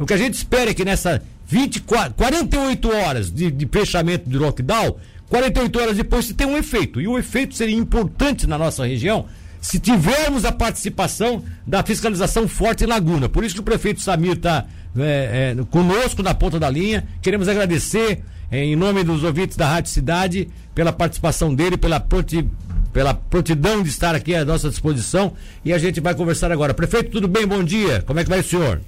O que a gente espera é que nessa 24, 48 horas de, de fechamento do lockdown, 48 horas depois se tem um efeito. E o efeito seria importante na nossa região se tivermos a participação da fiscalização forte em Laguna. Por isso que o prefeito Samir está é, é, conosco na ponta da linha. Queremos agradecer, é, em nome dos ouvintes da Rádio Cidade, pela participação dele, pela, proti, pela prontidão de estar aqui à nossa disposição. E a gente vai conversar agora. Prefeito, tudo bem? Bom dia. Como é que vai o senhor?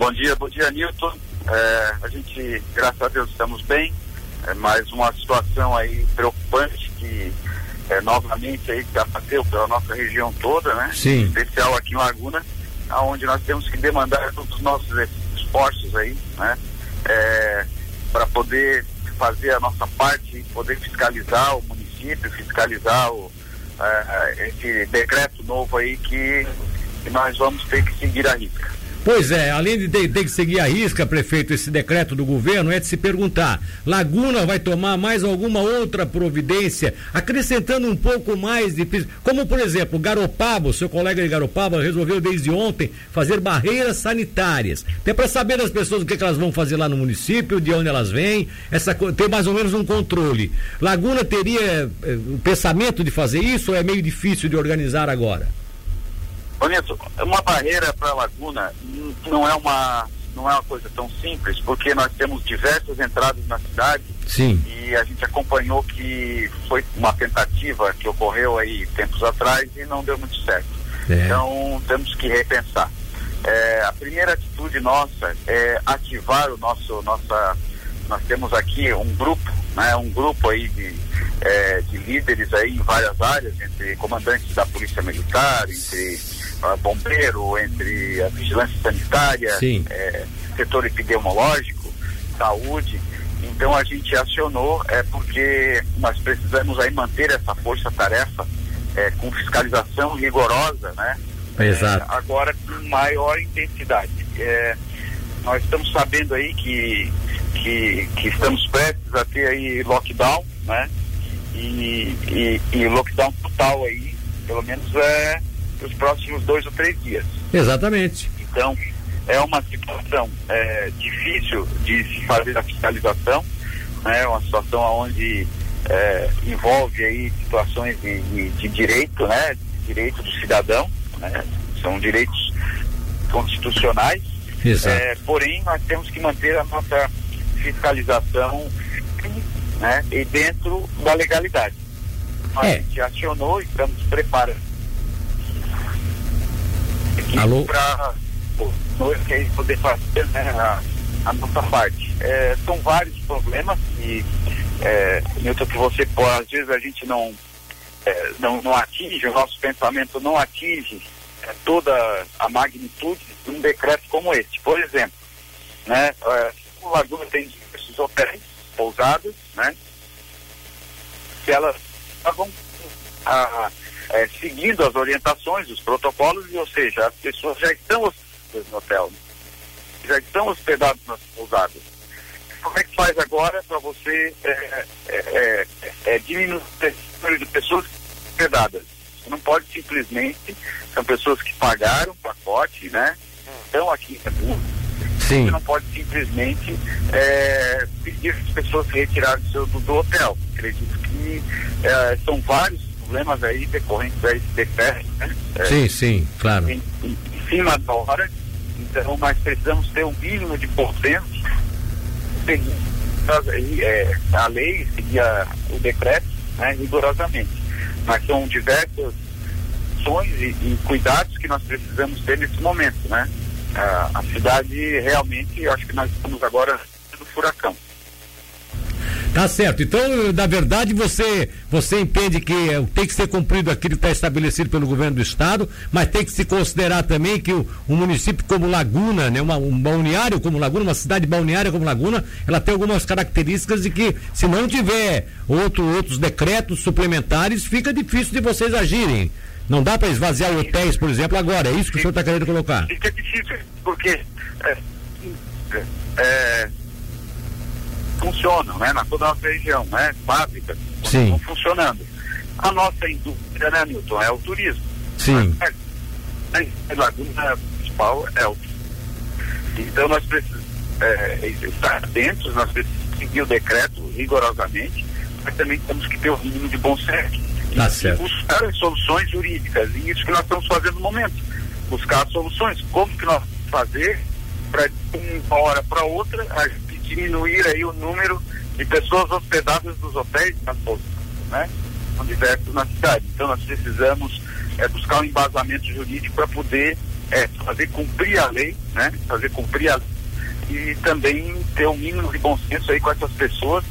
Bom dia, bom dia, Nilton. É, a gente, graças a Deus, estamos bem. É mais uma situação aí preocupante que é, novamente aí abateu pela nossa região toda, né? Sim. Em especial aqui em Laguna, onde nós temos que demandar todos os nossos esforços aí, né? É, para poder fazer a nossa parte, poder fiscalizar o município, fiscalizar o, é, esse decreto novo aí que, que nós vamos ter que seguir a risca. Pois é, além de ter, que seguir a risca, prefeito, esse decreto do governo, é de se perguntar: Laguna vai tomar mais alguma outra providência, acrescentando um pouco mais de. Como, por exemplo, Garopaba, seu colega de Garopaba, resolveu desde ontem fazer barreiras sanitárias. Até para saber das pessoas o que, que, elas vão fazer lá no município, de onde elas vêm, essa, ter mais ou menos um controle. Laguna teria eh, o pensamento de fazer isso ou é meio difícil de organizar agora? Bonito, uma barreira para a laguna não é uma não é uma coisa tão simples, porque nós temos diversas entradas na cidade Sim. e a gente acompanhou que foi uma tentativa que ocorreu aí tempos atrás e não deu muito certo. É. Então temos que repensar. É, a primeira atitude nossa é ativar o nosso nossa nós temos aqui um grupo, né, um grupo aí de, é, de líderes aí em várias áreas, entre comandantes da Polícia Militar, entre uh, bombeiro, entre a vigilância sanitária, é, setor epidemiológico, saúde. Então a gente acionou é porque nós precisamos aí manter essa força-tarefa é, com fiscalização rigorosa, né? Exato. É, agora com maior intensidade. É, nós estamos sabendo aí que, que, que, estamos prestes a ter aí lockdown, né? E, e, e lockdown total aí, pelo menos é os próximos dois ou três dias. Exatamente. Então, é uma situação é, difícil de se fazer a fiscalização, né? Uma situação onde é, envolve aí situações de, de, de, direito, né? Direito do cidadão, né? São direitos constitucionais. Exato. É, porém, nós temos que manter a nossa fiscalização né? e dentro da legalidade. A é. gente acionou e estamos preparando Alô? para poder fazer né, a, a, nossa parte. É, são vários problemas e é, Newton, que você pode, às vezes a gente não, é, não, não atinge, o nosso pensamento não atinge é, toda a magnitude de um decreto como este. Por exemplo, né, é, o Laguna tem diversos hotéis, pousadas, né, que elas vão a, é, seguindo as orientações, os protocolos, ou seja, as pessoas já estão hospedadas no hotel, já estão hospedadas nas pousadas. Como é que faz agora para você é, é, é, é diminuir o número de pessoas hospedadas? Você não pode simplesmente, são pessoas que pagaram o pacote, né? Estão aqui Sim. Você não pode simplesmente é, pedir as pessoas se retirarem do, do, hotel. Acredito que é, são vários problemas aí decorrentes de decreto, né? É, sim, sim, claro. Em, em, em, cima da hora, então nós precisamos ter um mínimo de consenso, seguir é, a lei, seguir a, o decreto, né, rigorosamente. Mas são diversas ações e, e, cuidados que nós precisamos ter nesse momento, né? A, a cidade realmente, eu acho que nós estamos agora no furacão. Tá certo. Então, na verdade, você você entende que é, tem que ser cumprido aquilo que está estabelecido pelo governo do estado, mas tem que se considerar também que o, um município como Laguna, né, uma, um balneário como Laguna, uma cidade balneária como Laguna, ela tem algumas características de que se não tiver outro, outros decretos suplementares, fica difícil de vocês agirem. Não dá para esvaziar hotéis, por exemplo, agora. É isso que o senhor está querendo colocar? Fica difícil, porque é, é, funcionam, né? Na toda a nossa região, né? Fábricas estão funcionando. A nossa indústria, né, Newton, é o turismo. Sim. A, a laguna principal é o Então nós precisamos é, estar atentos, nós precisamos seguir o decreto rigorosamente, mas também temos que ter o mínimo de bom senso. Tá certo. buscar soluções jurídicas. E isso que nós estamos fazendo no momento. Buscar soluções. Como que nós fazer para de uma hora para outra a gente diminuir aí o número de pessoas hospedadas nos hotéis nas pousas, né? São diversos na cidade. Então nós precisamos é, buscar um embasamento jurídico para poder é, fazer cumprir a lei, né? Fazer cumprir a lei e também ter um mínimo de bom senso aí com essas pessoas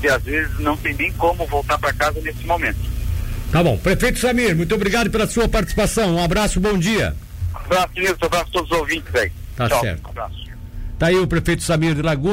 que às vezes não tem nem como voltar para casa nesse momento. Tá bom. Prefeito Samir, muito obrigado pela sua participação. Um abraço, bom dia. Um abraço, Nilson. Um abraço a todos os ouvintes aí. Tá Tchau. certo. Um abraço. Tá aí o prefeito Samir de Laguna.